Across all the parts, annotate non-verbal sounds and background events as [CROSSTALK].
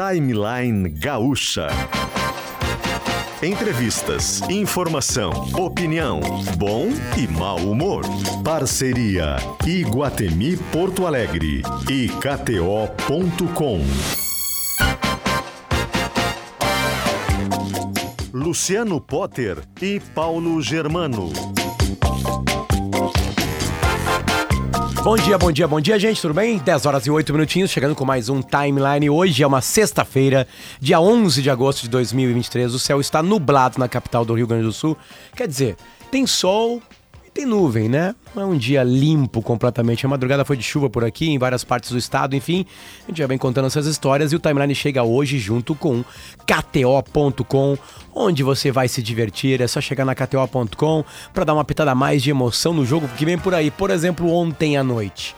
Timeline Gaúcha. Entrevistas, informação, opinião, bom e mau humor. Parceria Iguatemi Porto Alegre e KTO.com. Luciano Potter e Paulo Germano. Bom dia, bom dia, bom dia, gente, tudo bem? 10 horas e 8 minutinhos, chegando com mais um timeline. Hoje é uma sexta-feira, dia 11 de agosto de 2023. O céu está nublado na capital do Rio Grande do Sul. Quer dizer, tem sol, tem nuvem, né? Não é um dia limpo completamente. A madrugada foi de chuva por aqui, em várias partes do estado, enfim. A gente já vem contando essas histórias e o timeline chega hoje junto com KTO.com, onde você vai se divertir. É só chegar na KTO.com para dar uma pitada mais de emoção no jogo que vem por aí. Por exemplo, ontem à noite.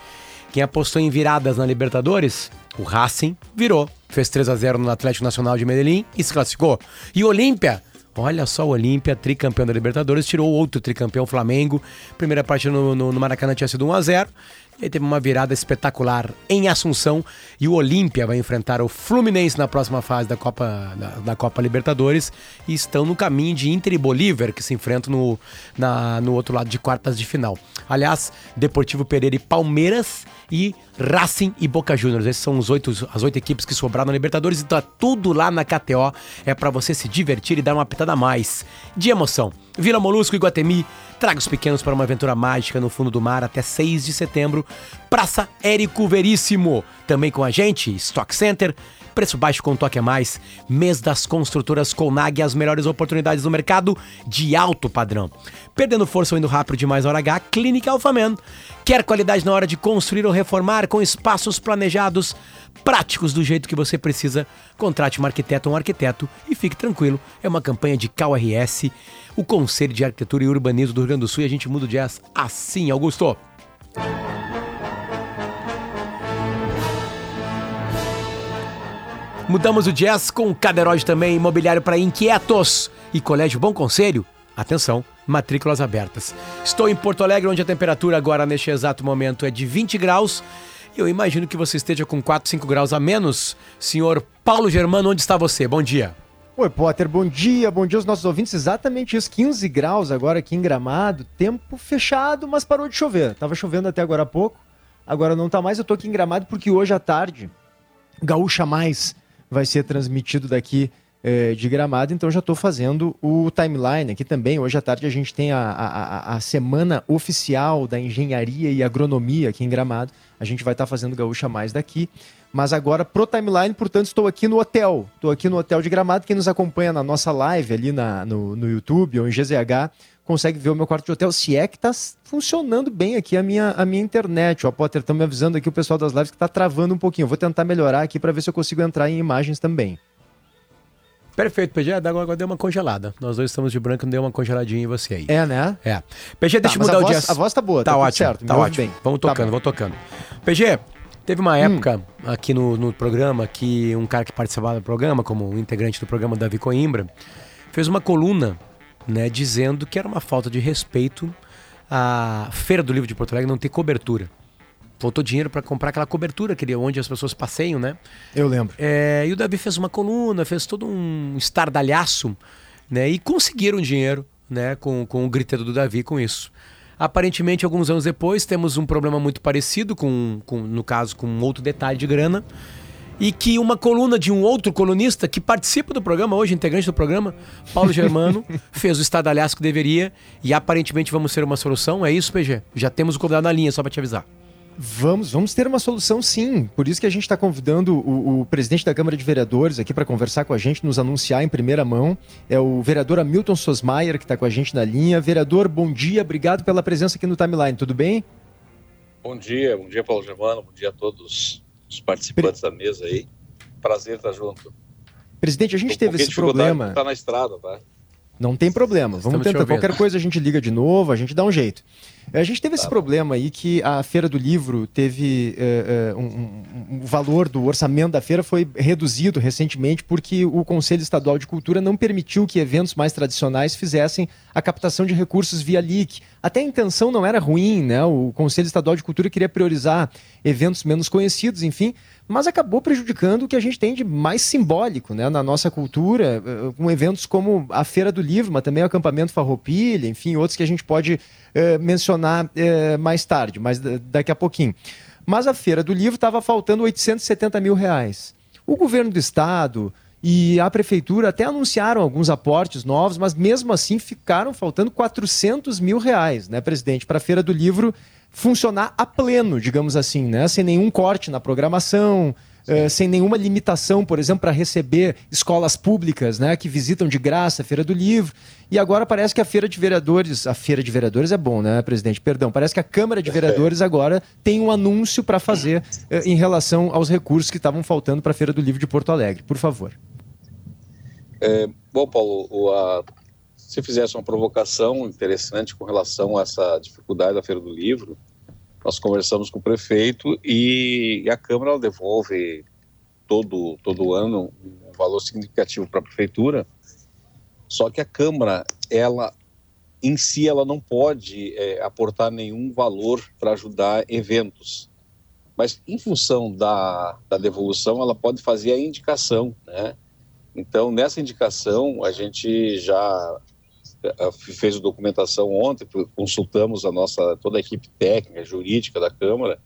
Quem apostou em viradas na Libertadores? O Racing virou. Fez 3 a 0 no Atlético Nacional de Medellín e se classificou. E Olímpia Olha só o Olímpia, tricampeão da Libertadores, tirou outro tricampeão Flamengo. Primeira partida no, no, no Maracanã tinha sido 1 a 0 e aí teve uma virada espetacular em Assunção e o Olímpia vai enfrentar o Fluminense na próxima fase da Copa, da, da, Copa Libertadores e estão no caminho de Inter e Bolívar, que se enfrentam no, na, no outro lado de quartas de final. Aliás, Deportivo Pereira e Palmeiras e Racing e Boca Juniors. Esses são os oito, as oito equipes que sobraram na Libertadores. Então é tudo lá na KTO. É para você se divertir e dar uma pitada a mais de emoção. Vila Molusco e Guatemi. Traga os pequenos para uma aventura mágica no fundo do mar até 6 de setembro. Praça Érico Veríssimo. Também com a gente, Stock Center. Preço baixo com toque a mais. Mês das construtoras Conag, as melhores oportunidades do mercado de alto padrão. Perdendo força ou indo rápido demais na hora H, Clínica Alfaman. Quer qualidade na hora de construir ou reformar com espaços planejados, práticos do jeito que você precisa? Contrate um arquiteto ou um arquiteto e fique tranquilo. É uma campanha de CalRS, o Conselho de Arquitetura e Urbanismo do Rio Grande do Sul e a gente muda o jazz assim, Augusto. Mudamos o jazz com Caderóide também, imobiliário para inquietos e Colégio Bom Conselho. Atenção, matrículas abertas. Estou em Porto Alegre, onde a temperatura agora neste exato momento é de 20 graus. Eu imagino que você esteja com 4, 5 graus a menos. Senhor Paulo Germano, onde está você? Bom dia. Oi, Potter, bom dia, bom dia aos nossos ouvintes. Exatamente isso, 15 graus agora aqui em Gramado, tempo fechado, mas parou de chover. Tava chovendo até agora há pouco, agora não tá mais. Eu tô aqui em Gramado porque hoje à tarde, Gaúcha Mais vai ser transmitido daqui eh, de Gramado, então já estou fazendo o timeline aqui também. Hoje à tarde a gente tem a, a, a, semana oficial da engenharia e agronomia aqui em Gramado. A gente vai estar tá fazendo Gaúcha Mais daqui. Mas agora pro timeline, portanto, estou aqui no hotel. Estou aqui no hotel de Gramado. Quem nos acompanha na nossa live ali na, no, no YouTube ou em GZH consegue ver o meu quarto de hotel, se é que está funcionando bem aqui a minha, a minha internet. O Potter está me avisando aqui, o pessoal das lives, que está travando um pouquinho. Eu vou tentar melhorar aqui para ver se eu consigo entrar em imagens também. Perfeito, PG. Agora deu uma congelada. Nós dois estamos de branco, deu uma congeladinha em você aí. É, né? É. PG, deixa tá, eu mudar o dia. A voz tá boa, tá, tá ótimo. Certo, tá ótimo. Bem. Vamos tá tocando, tá vamos tocando. PG, teve uma hum. época hum. aqui no, no programa que um cara que participava do programa, como integrante do programa, Davi Coimbra, fez uma coluna né, dizendo que era uma falta de respeito a Feira do Livro de Porto Alegre não ter cobertura. Faltou dinheiro para comprar aquela cobertura que onde as pessoas passeiam, né? Eu lembro. É, e o Davi fez uma coluna, fez todo um estardalhaço, né? E conseguiram dinheiro, né? Com, com o griteiro do Davi com isso. Aparentemente, alguns anos depois, temos um problema muito parecido, com, com no caso, com outro detalhe de grana e que uma coluna de um outro colunista que participa do programa, hoje integrante do programa, Paulo [LAUGHS] Germano, fez o estadalhaço que deveria e aparentemente vamos ter uma solução. É isso, PG? Já temos o convidado na linha, só para te avisar. Vamos, vamos ter uma solução sim. Por isso que a gente está convidando o, o, presidente da Câmara de Vereadores aqui para conversar com a gente, nos anunciar em primeira mão. É o vereador Hamilton Sosmaier que está com a gente na linha. Vereador, bom dia, obrigado pela presença aqui no Timeline, tudo bem? Bom dia, bom dia, Paulo Germano, bom dia a todos os participantes Pre... da mesa aí. Prazer estar junto. Presidente, a gente teve esse problema. Tá na estrada, tá? Não tem problema. Vamos Estamos tentar. Qualquer coisa a gente liga de novo, a gente dá um jeito. A gente teve tá esse problema aí que a Feira do Livro teve uh, uh, um, um, o valor do orçamento da feira foi reduzido recentemente porque o Conselho Estadual de Cultura não permitiu que eventos mais tradicionais fizessem a captação de recursos via LIC. Até a intenção não era ruim, né? O Conselho Estadual de Cultura queria priorizar eventos menos conhecidos, enfim, mas acabou prejudicando o que a gente tem de mais simbólico né, na nossa cultura, eh, com eventos como a Feira do Livro, mas também o acampamento Farroupilha, enfim, outros que a gente pode uh, mencionar uh, mais tarde, mas daqui a pouquinho. Mas a Feira do Livro estava faltando 870 mil reais. O governo do estado e a prefeitura até anunciaram alguns aportes novos, mas mesmo assim ficaram faltando 400 mil reais, né, presidente, para a Feira do Livro funcionar a pleno, digamos assim, né? Sem nenhum corte na programação, uh, sem nenhuma limitação, por exemplo, para receber escolas públicas, né? Que visitam de graça a Feira do Livro. E agora parece que a Feira de Vereadores, a Feira de Vereadores é bom, né, presidente? Perdão, parece que a Câmara de Vereadores agora tem um anúncio para fazer uh, em relação aos recursos que estavam faltando para a Feira do Livro de Porto Alegre. Por favor. É, bom, Paulo, o, a, se fizesse uma provocação interessante com relação a essa dificuldade da Feira do Livro, nós conversamos com o prefeito e a Câmara devolve todo, todo ano um valor significativo para a prefeitura, só que a Câmara, ela em si, ela não pode é, aportar nenhum valor para ajudar eventos. Mas, em função da, da devolução, ela pode fazer a indicação, né? Então, nessa indicação, a gente já fez a documentação ontem, consultamos a nossa toda a equipe técnica, jurídica da Câmara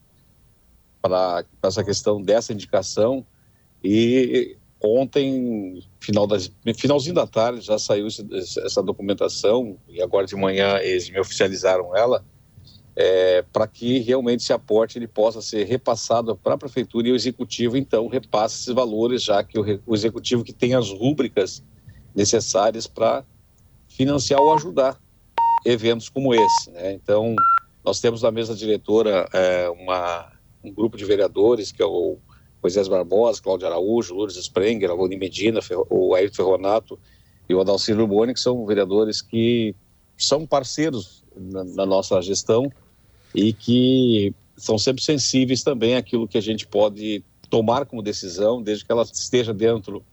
para essa questão dessa indicação. E ontem, final das, finalzinho da tarde, já saiu essa documentação e agora de manhã eles me oficializaram ela é, para que realmente esse aporte ele possa ser repassado para a prefeitura e o executivo então repasse esses valores, já que o, o executivo que tem as rúbricas necessárias para financiar ou ajudar eventos como esse. Né? Então, nós temos na mesa diretora é, uma, um grupo de vereadores, que é o Moisés Barbosa, Cláudio Araújo, Lourdes Sprenger, Aloni Medina, o Ayrton Ferronato e o Adalcino Urboni, que são vereadores que são parceiros na, na nossa gestão e que são sempre sensíveis também àquilo que a gente pode tomar como decisão, desde que ela esteja dentro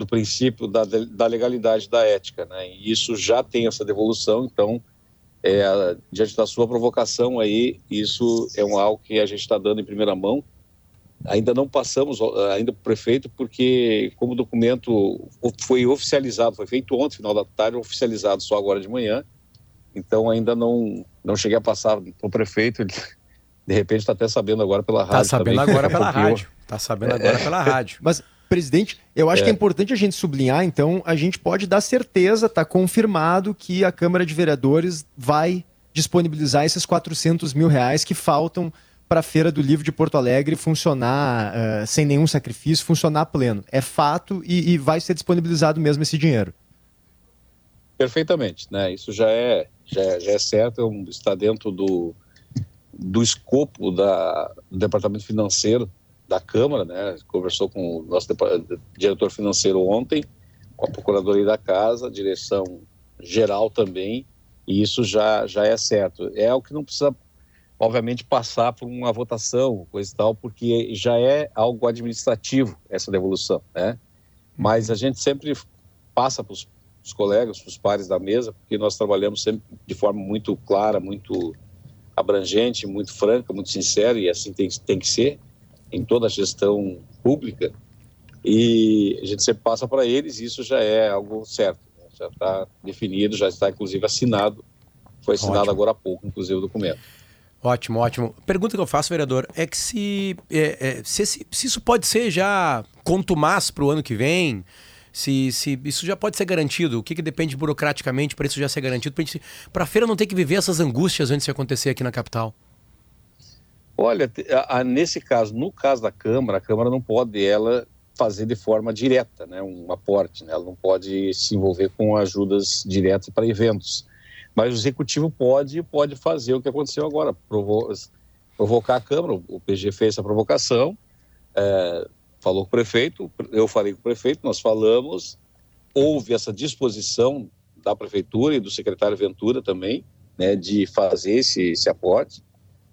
do princípio da, da legalidade da ética, né? E isso já tem essa devolução, então, é, diante da sua provocação aí, isso é um algo que a gente está dando em primeira mão. Ainda não passamos ainda para o prefeito, porque como o documento foi oficializado, foi feito ontem, final da tarde, oficializado só agora de manhã, então ainda não, não cheguei a passar para o prefeito, ele, de repente está até sabendo agora pela tá rádio. Está sabendo também, agora pela rádio. Está sabendo agora pela rádio. Mas Presidente, eu acho é. que é importante a gente sublinhar, então, a gente pode dar certeza, está confirmado que a Câmara de Vereadores vai disponibilizar esses 400 mil reais que faltam para a Feira do Livro de Porto Alegre funcionar uh, sem nenhum sacrifício, funcionar pleno. É fato e, e, vai ser disponibilizado mesmo esse dinheiro. Perfeitamente, né? Isso já é, já, é, já é certo, é está dentro do, do escopo da, do Departamento Financeiro da Câmara, né? Conversou com o nosso diretor financeiro ontem, com a Procuradoria da Casa, direção geral também, e isso já, já é certo. É o que não precisa, obviamente, passar por uma votação, coisa e tal, porque já é algo administrativo essa devolução, né? Mas a gente sempre passa para os colegas, para os pares da mesa, porque nós trabalhamos sempre de forma muito clara, muito abrangente, muito franca, muito sincera, e assim tem, tem que ser em toda a gestão pública e a gente sempre passa para eles e isso já é algo certo, né? já está definido, já está inclusive assinado, foi assinado ótimo. agora há pouco, inclusive o documento. Ótimo, ótimo. Pergunta que eu faço, vereador, é que se, é, é, se, se, se, isso pode ser já contumaz para o ano que vem, se, se isso já pode ser garantido, o que, que depende burocraticamente para isso já ser garantido, para a feira não ter que viver essas angústias antes de acontecer aqui na capital? Olha, nesse caso, no caso da Câmara, a Câmara não pode ela fazer de forma direta, né, um aporte, né, ela não pode se envolver com ajudas diretas para eventos. Mas o Executivo pode pode fazer o que aconteceu agora, provo provocar a Câmara, o PG fez essa provocação, é, falou com o prefeito, eu falei com o prefeito, nós falamos, houve essa disposição da Prefeitura e do secretário Ventura também, né, de fazer esse, esse aporte,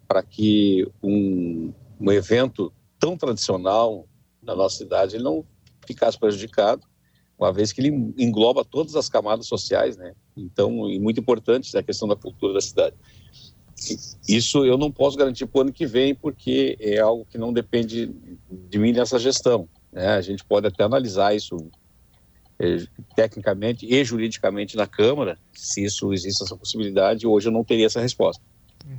para que um, um evento tão tradicional na nossa cidade ele não ficasse prejudicado, uma vez que ele engloba todas as camadas sociais, né? Então, e muito importante é a questão da cultura da cidade. isso eu não posso garantir para o ano que vem, porque é algo que não depende de mim nessa gestão. Né? A gente pode até analisar isso é, tecnicamente e juridicamente na Câmara, se isso existe essa possibilidade, hoje eu não teria essa resposta.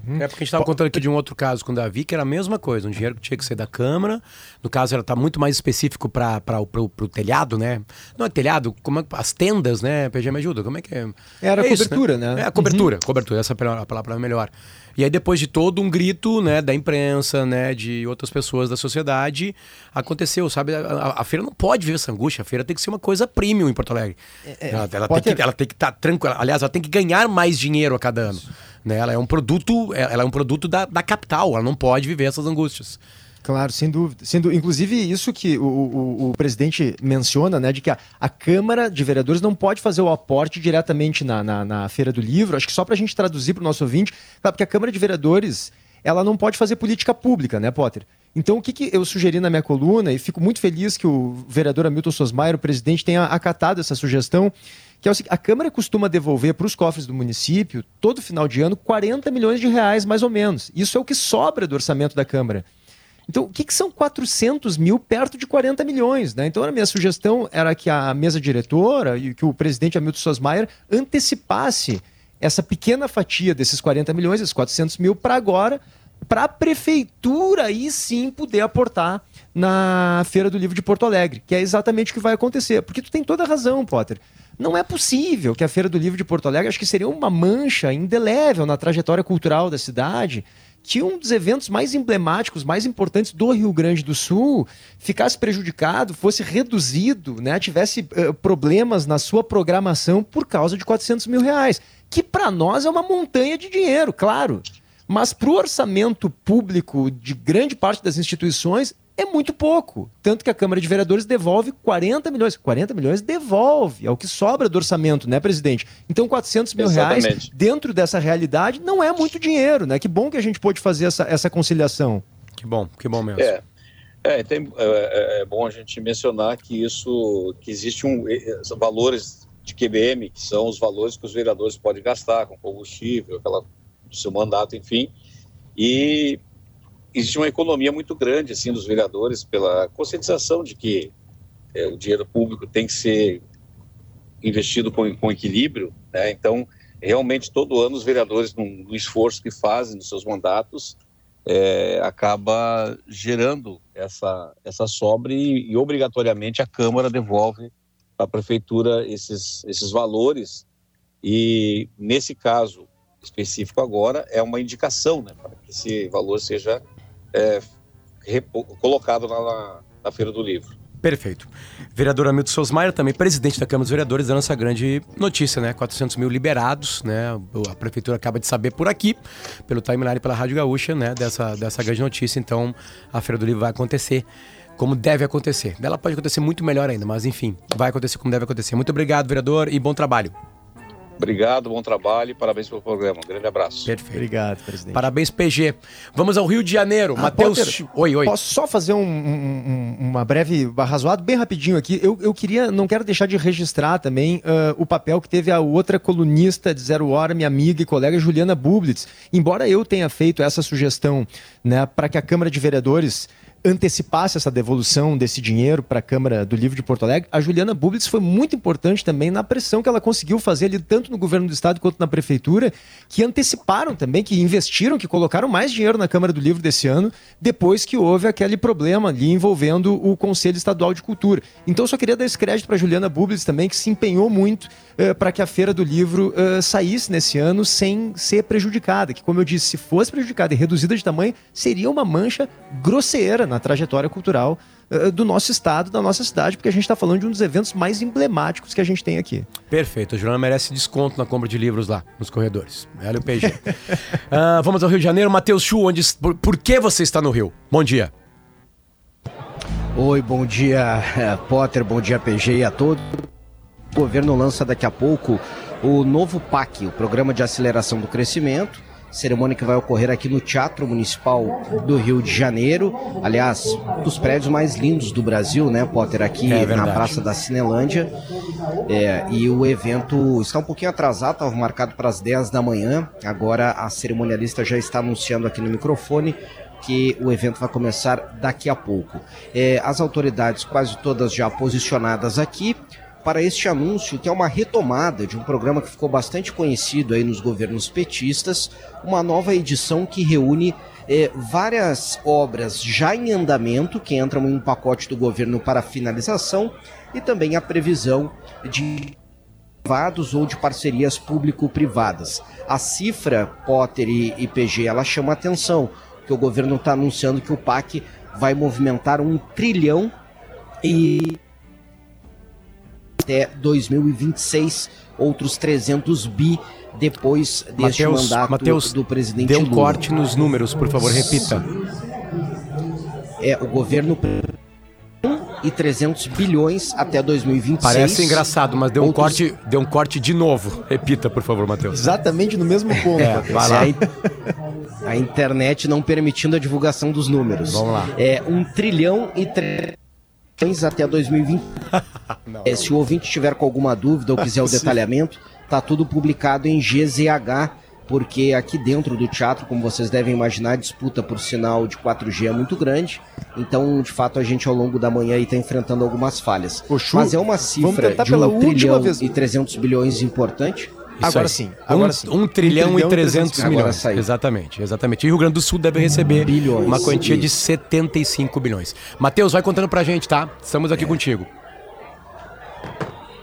Uhum. É porque a gente estava contando aqui de um outro caso com o Davi, que era a mesma coisa, um dinheiro que tinha que ser da Câmara. No caso, ela está muito mais específico para o telhado, né? Não é telhado, como é, as tendas, né? PG me ajuda, como é que é? Era é cobertura, isso, né? né? É a cobertura, uhum. cobertura, essa é a palavra é melhor. E aí, depois de todo um grito, né, da imprensa, né, de outras pessoas da sociedade, aconteceu, sabe? A, a, feira não pode viver essa angústia, a feira tem que ser uma coisa premium em Porto Alegre. É, é ela, ela, tem que, ela, tem que, estar tá tranquila. Aliás, ela tem que ganhar mais dinheiro a cada ano. Né? Ela é um produto, ela é um produto da, da capital, ela não pode viver essas angústias. Claro, sem dúvida. Sem. Inclusive, isso que o, o, o, presidente menciona, né, de que a, a, Câmara de Vereadores não pode fazer o aporte diretamente na, na, na Feira do Livro. Acho que só para a gente traduzir para o nosso ouvinte, claro, porque a Câmara de Vereadores ela não pode fazer política pública, né, Potter? Então, o que, que eu sugeri na minha coluna, e fico muito feliz que o vereador Hamilton Sosmaier, o presidente, tenha acatado essa sugestão, que é o seguinte, a Câmara costuma devolver para os cofres do município, todo final de ano, 40 milhões de reais, mais ou menos. Isso é o que sobra do orçamento da Câmara. Então, o que, que, são 400 mil perto de 40 milhões? Né? Então, a minha sugestão era que a mesa diretora e que o presidente Hamilton Sosmaier antecipasse essa pequena fatia desses 40 milhões, esses 400 mil, para agora, para a prefeitura aí sim poder aportar na Feira do Livro de Porto Alegre, que é exatamente o que vai acontecer. Porque tu tem toda a razão, Potter. Não é possível que a Feira do Livro de Porto Alegre, acho que seria uma mancha indelével na trajetória cultural da cidade, que um dos eventos mais emblemáticos, mais importantes do Rio Grande do Sul ficasse prejudicado, fosse reduzido, né, tivesse uh, problemas na sua programação por causa de 400 mil reais, que para nós é uma montanha de dinheiro, claro. Mas para o orçamento público de grande parte das instituições é muito pouco. Tanto que a Câmara de Vereadores devolve 40 milhões. 40 milhões devolve, é o que sobra do orçamento, né, presidente? Então, 400 mil Exatamente. reais dentro dessa realidade não é muito dinheiro, né? Que bom que a gente pôde fazer essa, essa conciliação. Que bom, que bom mesmo. É. É, tem, é, é, é bom a gente mencionar que isso, que existe um valores de QBM, que são os valores que os vereadores podem gastar com combustível, aquela do seu mandato, enfim, e existe uma economia muito grande assim dos vereadores pela conscientização de que é, o dinheiro público tem que ser investido com, com equilíbrio, né? Então, realmente todo ano os vereadores no, no esforço que fazem nos seus mandatos é, acaba gerando essa essa sobra e, e obrigatoriamente a Câmara devolve à prefeitura esses esses valores e nesse caso específico agora é uma indicação, né, para que esse valor seja é, colocado lá na, na Feira do Livro. Perfeito. Vereador Hamilton Sosmaier, também presidente da Câmara dos Vereadores, dando essa grande notícia, né? 400 mil liberados, né? A prefeitura acaba de saber por aqui, pelo timeline, pela Rádio Gaúcha, né? Dessa, dessa grande notícia. Então, a Feira do Livro vai acontecer como deve acontecer. Ela pode acontecer muito melhor ainda, mas enfim, vai acontecer como deve acontecer. Muito obrigado, vereador, e bom trabalho. Obrigado, bom trabalho e parabéns pelo programa. Um grande abraço. Perfeito. Obrigado, presidente. Parabéns, PG. Vamos ao Rio de Janeiro. Ah, Matheus. Oi, oi. Posso só fazer um, um, uma breve arrazoado bem rapidinho aqui? Eu, eu queria, não quero deixar de registrar também uh, o papel que teve a outra colunista de Zero Hora, minha amiga e colega Juliana Bublitz. Embora eu tenha feito essa sugestão né, para que a Câmara de Vereadores antecipasse essa devolução desse dinheiro para a Câmara do Livro de Porto Alegre, a Juliana Bublitz foi muito importante também na pressão que ela conseguiu fazer ali, tanto no governo do estado quanto na prefeitura, que anteciparam também, que investiram, que colocaram mais dinheiro na Câmara do Livro desse ano, depois que houve aquele problema ali envolvendo o Conselho Estadual de Cultura. Então só queria dar esse crédito para Juliana Bublitz também, que se empenhou muito uh, para que a Feira do Livro uh, saísse nesse ano sem ser prejudicada, que como eu disse, se fosse prejudicada e reduzida de tamanho, seria uma mancha grosseira na trajetória cultural uh, do nosso estado, da nossa cidade, porque a gente está falando de um dos eventos mais emblemáticos que a gente tem aqui. Perfeito. A Juliana merece desconto na compra de livros lá, nos corredores. Ela e o PG. uh, [LAUGHS] ah, vamos ao Rio de Janeiro. Matheus Chu, onde, por, por que você está no Rio? Bom dia. Oi, bom dia, eh, Potter, bom dia, PG e a todos. O governo lança daqui a pouco o novo PAC, o Programa de Aceleração do Crescimento, cerimônia que vai ocorrer aqui no Teatro Municipal do Rio de Janeiro. Aliás, um dos prédios mais lindos do Brasil, né, Potter? Aqui É na. Praça da Cinelândia. É, e o evento está um pouquinho atrasado, estava marcado para as 10 da manhã. Agora a cerimonialista já está anunciando aqui no microfone que o evento vai começar daqui a pouco. É, as autoridades quase todas já posicionadas aqui para este anúncio, que é uma retomada de um programa que ficou bastante conhecido aí nos governos petistas, uma nova edição que reúne eh, várias obras já em andamento, que entram em um pacote do governo para finalização, e também a previsão de privados ou de parcerias público-privadas. A cifra Potter e IPG ela chama atenção, que o governo está anunciando que o PAC vai movimentar um trilhão e até 2026 outros 300 bi depois deste Mateus, mandato Mateus, do presidente dê um Lula. corte nos números, por favor, repita. É o governo e 300 bilhões até 2026. Parece engraçado, mas deu um, Outros- corte, deu um corte de novo. Repita, por favor, Matheus. Exatamente no mesmo ponto. É, vai lá. a, in- a internet não permitindo a divulgação dos números. Vamos lá. É um trilhão e três até 2020. [LAUGHS] É, se o ouvinte tiver com alguma dúvida ou quiser o [LAUGHS] detalhamento, tá tudo publicado em GZH, porque aqui dentro do teatro, como vocês devem imaginar, a disputa por sinal de 4G é muito grande. Então, de fato, a gente ao longo da manhã está enfrentando algumas falhas. Chu, Mas é uma cifra de um trilhão vez. e 300 bilhões importante. Agora aí. sim, agora um, sim. Um trilhão, trilhão e 300 300 milhões. Exatamente, exatamente. E o Rio Grande do Sul deve receber Bilhões. uma quantia de Isso. 75 bilhões. Matheus, vai contando pra gente, tá? Estamos É. aqui contigo.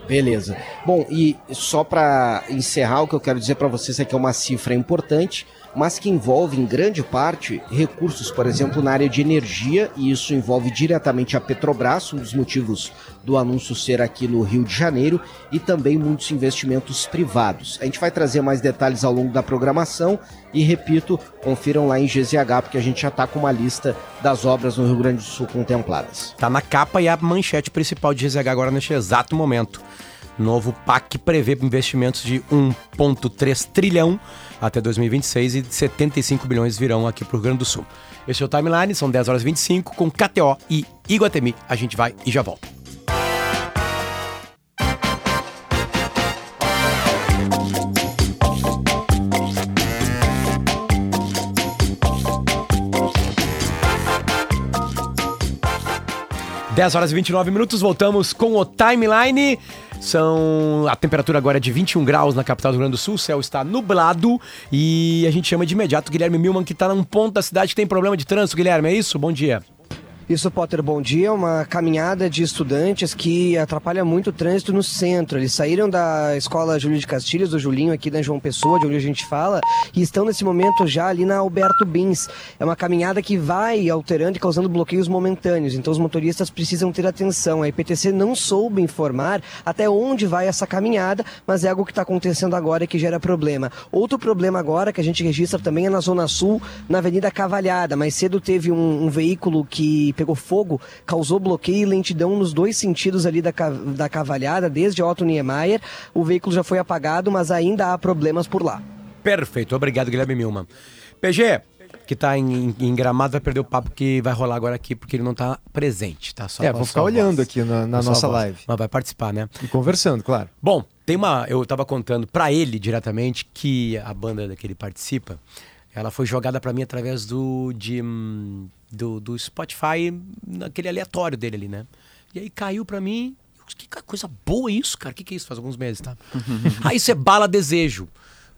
Beleza. Bom, e só para encerrar, o que eu quero dizer para vocês é que é uma cifra importante, mas que envolve em grande parte recursos, por exemplo, na área de energia, e isso envolve diretamente a Petrobras, um dos motivos do anúncio ser aqui no Rio de Janeiro, e também muitos investimentos privados. A gente vai trazer mais detalhes ao longo da programação e, repito, confiram lá em GZH, porque a gente já está com uma lista das obras no Rio Grande do Sul contempladas. Tá na capa e a manchete principal de GZH agora neste exato momento. Novo PAC prevê investimentos de 1,3 trilhão até 2026 e 75 bilhões virão aqui pro Rio Grande do Sul. Esse é o Timeline, são 10 horas e 25 com KTO e Iguatemi. A gente vai e já volta. Dez horas e 29 minutos, voltamos com o timeline. São a temperatura agora é de 21 graus na capital do Rio Grande do Sul, o céu está nublado e a gente chama de imediato Guilherme Milman, que está num ponto da cidade que tem problema de trânsito. Guilherme, é isso? Bom dia. Isso, Potter, bom dia. Uma caminhada de estudantes que atrapalha muito o trânsito no centro. Eles saíram da escola Júlio de Castilhos, do Julinho, aqui da João Pessoa, de onde a gente fala, e estão nesse momento já ali na Alberto Bins. É uma caminhada que vai alterando e causando bloqueios momentâneos, então os motoristas precisam ter atenção. A IPTC não soube informar até onde vai essa caminhada, mas é algo que está acontecendo agora e que gera problema. Outro problema agora que a gente registra também é na Zona Sul, na Avenida Cavalhada. Mais cedo teve um, um veículo que pegou fogo, causou bloqueio e lentidão nos dois sentidos ali da, da Cavalhada, desde Otto Niemeyer. O veículo já foi apagado, mas ainda há problemas por lá. Perfeito, obrigado, Guilherme Milman. PG, que tá em, em Gramado, vai perder o papo que vai rolar agora aqui, porque ele não tá presente, tá? Só É, vou ficar olhando voz. aqui na, na nossa live. Mas vai participar, né? E conversando, claro. Bom, tem uma. Eu tava contando pra ele diretamente que a banda que ele participa, ela foi jogada pra mim através do. De, hum, do, do Spotify, naquele aleatório dele ali, né? E aí caiu pra mim. Que coisa boa isso, cara. O que, que é isso? Faz alguns meses, tá? [LAUGHS] ah, isso é Bala Desejo.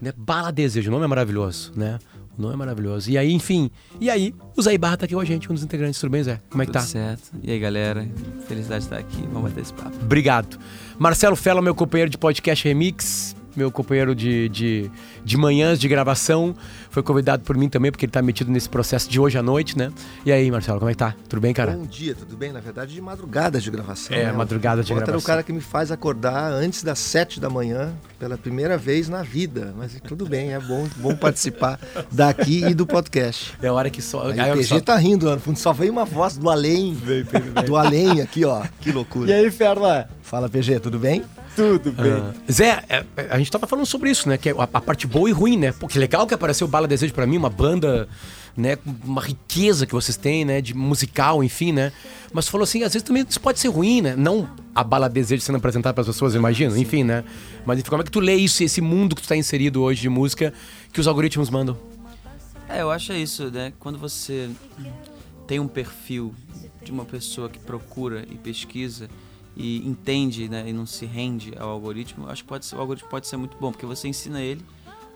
Né? Bala Desejo, o nome é maravilhoso, né? O nome é maravilhoso. E aí, enfim. E aí, o Zé Barra tá aqui com a gente, um dos integrantes. Tudo bem, Zé? Como é que Tudo tá? certo. E aí, galera? Felicidade de estar aqui. Vamos bater esse papo. Obrigado. Marcelo Fela, meu companheiro de podcast Remix, meu companheiro de, de, de manhãs de gravação, foi convidado por mim também, porque ele tá metido nesse processo de hoje à noite, né? E aí, Marcelo, como é que tá? Tudo bem, cara? Bom dia, tudo bem? Na verdade, de madrugada de gravação. É, né? madrugada de o Potter é o gravação. cara que me faz acordar antes das sete da manhã, pela primeira vez na vida. Mas tudo bem, é bom, bom participar daqui e do podcast. É a hora que só. A IPG só- tá rindo, lá no fundo só veio uma voz do além. Do além aqui, ó. [LAUGHS] Que loucura. E aí, Ferla? Fala, PG, tudo bem? Tudo bem. Ah, Zé, é, é, a gente tava falando sobre isso, né? Que é a, a parte boa e ruim, né? Pô, que legal que apareceu o Bala Desejo pra mim, uma banda, né? Uma riqueza que vocês têm, né? De musical, enfim, né? Mas falou assim, às vezes também isso pode ser ruim, né? Não a Bala Desejo sendo apresentada pras pessoas, eu imagino, enfim, né? Mas enfim, como é que tu lê isso, esse mundo que tu tá inserido hoje de música, que os algoritmos mandam? É, eu acho isso, né? Quando você tem um perfil de uma pessoa que procura e pesquisa e entende, né, e não se rende ao algoritmo, acho que pode ser, o algoritmo pode ser muito bom, porque você ensina ele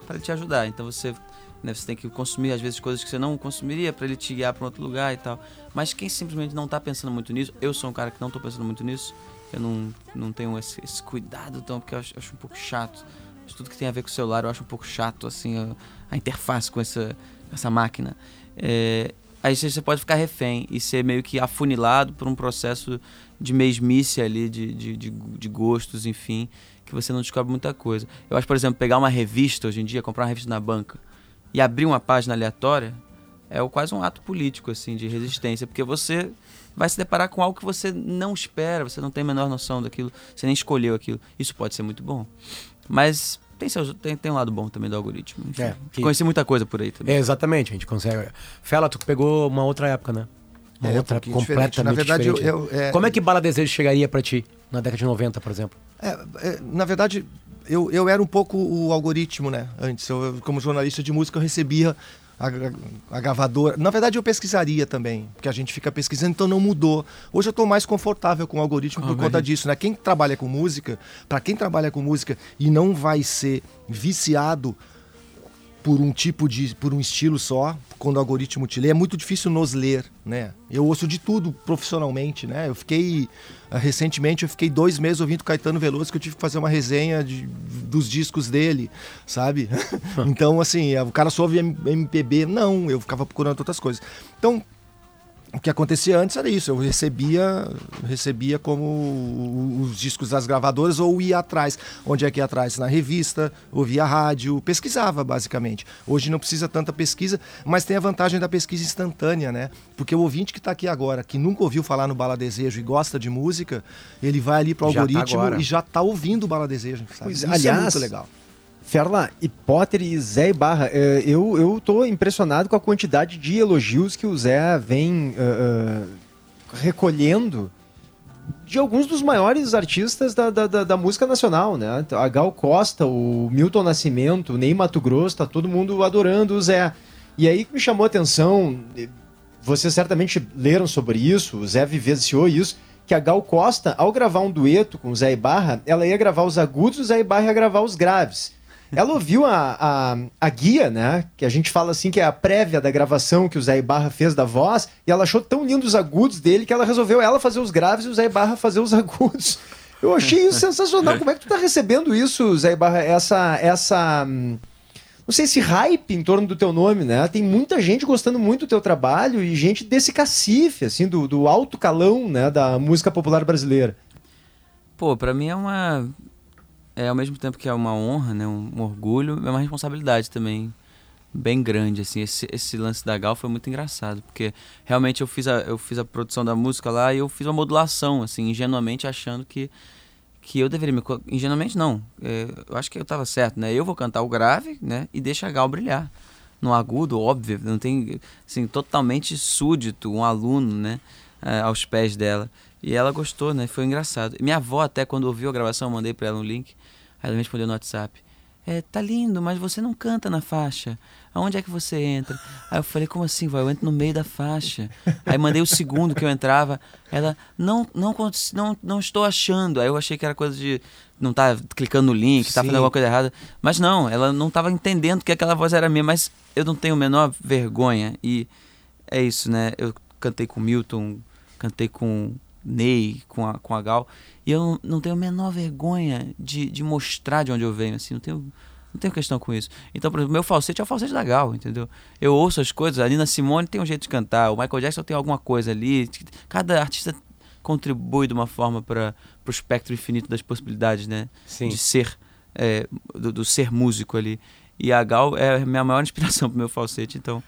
para te ajudar. Então você, né, você tem que consumir às vezes coisas que você não consumiria para ele te guiar para outro lugar e tal. Mas quem simplesmente não tá pensando muito nisso, eu sou um cara que não tô pensando muito nisso, eu não, não tenho esse, esse cuidado então, porque eu acho, acho um pouco chato. Acho tudo que tem a ver com o celular eu acho um pouco chato, assim, a, a interface com essa, essa máquina. É, aí você pode ficar refém e ser meio que afunilado por um processo de mesmice ali, de, de, de, de gostos, enfim, que você não descobre muita coisa. Eu acho, por exemplo, pegar uma revista hoje em dia, comprar uma revista na banca e abrir uma página aleatória é quase um ato político, assim, de resistência, porque você vai se deparar com algo que você não espera, você não tem a menor noção daquilo, você nem escolheu aquilo. Isso pode ser muito bom. Mas tem, seus, tem, tem um lado bom também do algoritmo. enfim. É, que- Conheci muita coisa por aí também. É, exatamente, a gente consegue. Fela, tu pegou uma outra época, né? Uma É, um outra pouquinho diferente. Na verdade, eu- diferente. eu- é- Como é que Bala Desejo chegaria pra ti na década de 90, por exemplo? É, é, na verdade, eu, eu era um pouco o algoritmo, né? Antes, eu, como jornalista de música, eu recebia a, a gravadora. Na verdade, eu pesquisaria também, porque a gente fica pesquisando, então não mudou. Hoje eu estou mais confortável com o algoritmo por conta disso, né? Quem trabalha com música, para quem trabalha com música e não vai ser viciado por um tipo de por um estilo só quando o algoritmo te lê é muito difícil nos ler né? Eu ouço de tudo profissionalmente né? Eu fiquei ah, recentemente eu fiquei dois meses ouvindo Caetano Veloso que eu tive que fazer uma resenha de, dos discos dele sabe? [LAUGHS] Então assim o cara só ouve M- MPB não eu ficava procurando outras coisas. Então o que acontecia antes era isso, eu recebia, recebia como os discos das gravadoras ou ia atrás. Onde é que ia atrás? Na revista, ouvia rádio, pesquisava basicamente. Hoje não precisa tanta pesquisa, mas tem a vantagem da pesquisa instantânea, né? Porque o ouvinte que está aqui agora, que nunca ouviu falar no Bala Desejo e gosta de música, ele vai ali para o tá algoritmo agora. e já está ouvindo o Bala Desejo. Sabe? Pois, Isso é aliás, muito legal. Ferla, e Potter e Zé e Barra, eh, eu, eu tô impressionado com a quantidade de elogios que o Zé vem eh, recolhendo de alguns dos maiores artistas da, da, da- da música nacional, né? A Gal Costa, o Milton Nascimento, o Ney Mato Grosso, tá todo mundo adorando o Zé. E aí que me chamou a atenção, vocês certamente leram sobre isso, o Zé vivenciou isso, que a Gal Costa, ao gravar um dueto com o Zé Ibarra, ela ia gravar os agudos o Zé Ibarra ia gravar os graves. Ela ouviu a, a, a guia, né? Que a gente fala assim, que é a prévia da gravação que o Zé Ibarra fez da voz, e ela achou tão lindo os agudos dele que ela resolveu ela fazer os graves e o Zé Ibarra fazer os agudos. Eu achei isso sensacional. Como é que tu tá recebendo isso, Zé Ibarra? Essa. essa hum, não sei, esse hype em torno do teu nome, né? Tem muita gente gostando muito do teu trabalho e gente desse cacife, assim, do, do alto calão, né? Da música popular brasileira. Pô, pra mim é uma. É ao mesmo tempo que é uma honra, né? Um, orgulho, é uma responsabilidade também bem grande, assim. Esse, esse lance da Gal foi muito engraçado, porque realmente eu fiz, a, eu fiz a produção da música lá e eu fiz uma modulação, assim, ingenuamente achando que, que eu deveria me. Ingenuamente não. É, eu acho que eu tava certo, né? Eu vou cantar o grave, né? E deixa a Gal brilhar. No agudo, óbvio, não tem. Assim, totalmente súdito, um aluno, né? eh, aos pés dela. E ela gostou, né? Foi engraçado. Minha avó, até quando ouviu a gravação, eu mandei pra ela um link. Aí ela me respondeu no WhatsApp. É, tá lindo, mas você não canta na faixa. Aonde é que você entra? Aí eu falei, como assim, vó? Eu entro no meio da faixa. Aí mandei o segundo que eu entrava. Ela, não, não, não, não estou achando. Aí eu achei que era coisa de não tá clicando no link, tá Sim. fazendo alguma coisa errada. Mas não, ela não tava entendendo que aquela voz era minha. Mas eu não tenho a menor vergonha. E é isso, né? Eu cantei com Milton, cantei com Ney, com a, com a Gal. E eu não, tenho a menor vergonha de, de mostrar de onde eu venho, assim. Não tenho, não tenho questão com isso. Então, por exemplo, meu falsete é o falsete da Gal, entendeu? Eu ouço as coisas. A Nina Simone tem um jeito de cantar. O Michael Jackson tem alguma coisa ali. Cada artista contribui de uma forma para o espectro infinito das possibilidades, né? Sim. De ser, é, do, do ser músico ali. E a Gal é a minha maior inspiração [LAUGHS] pro meu falsete, então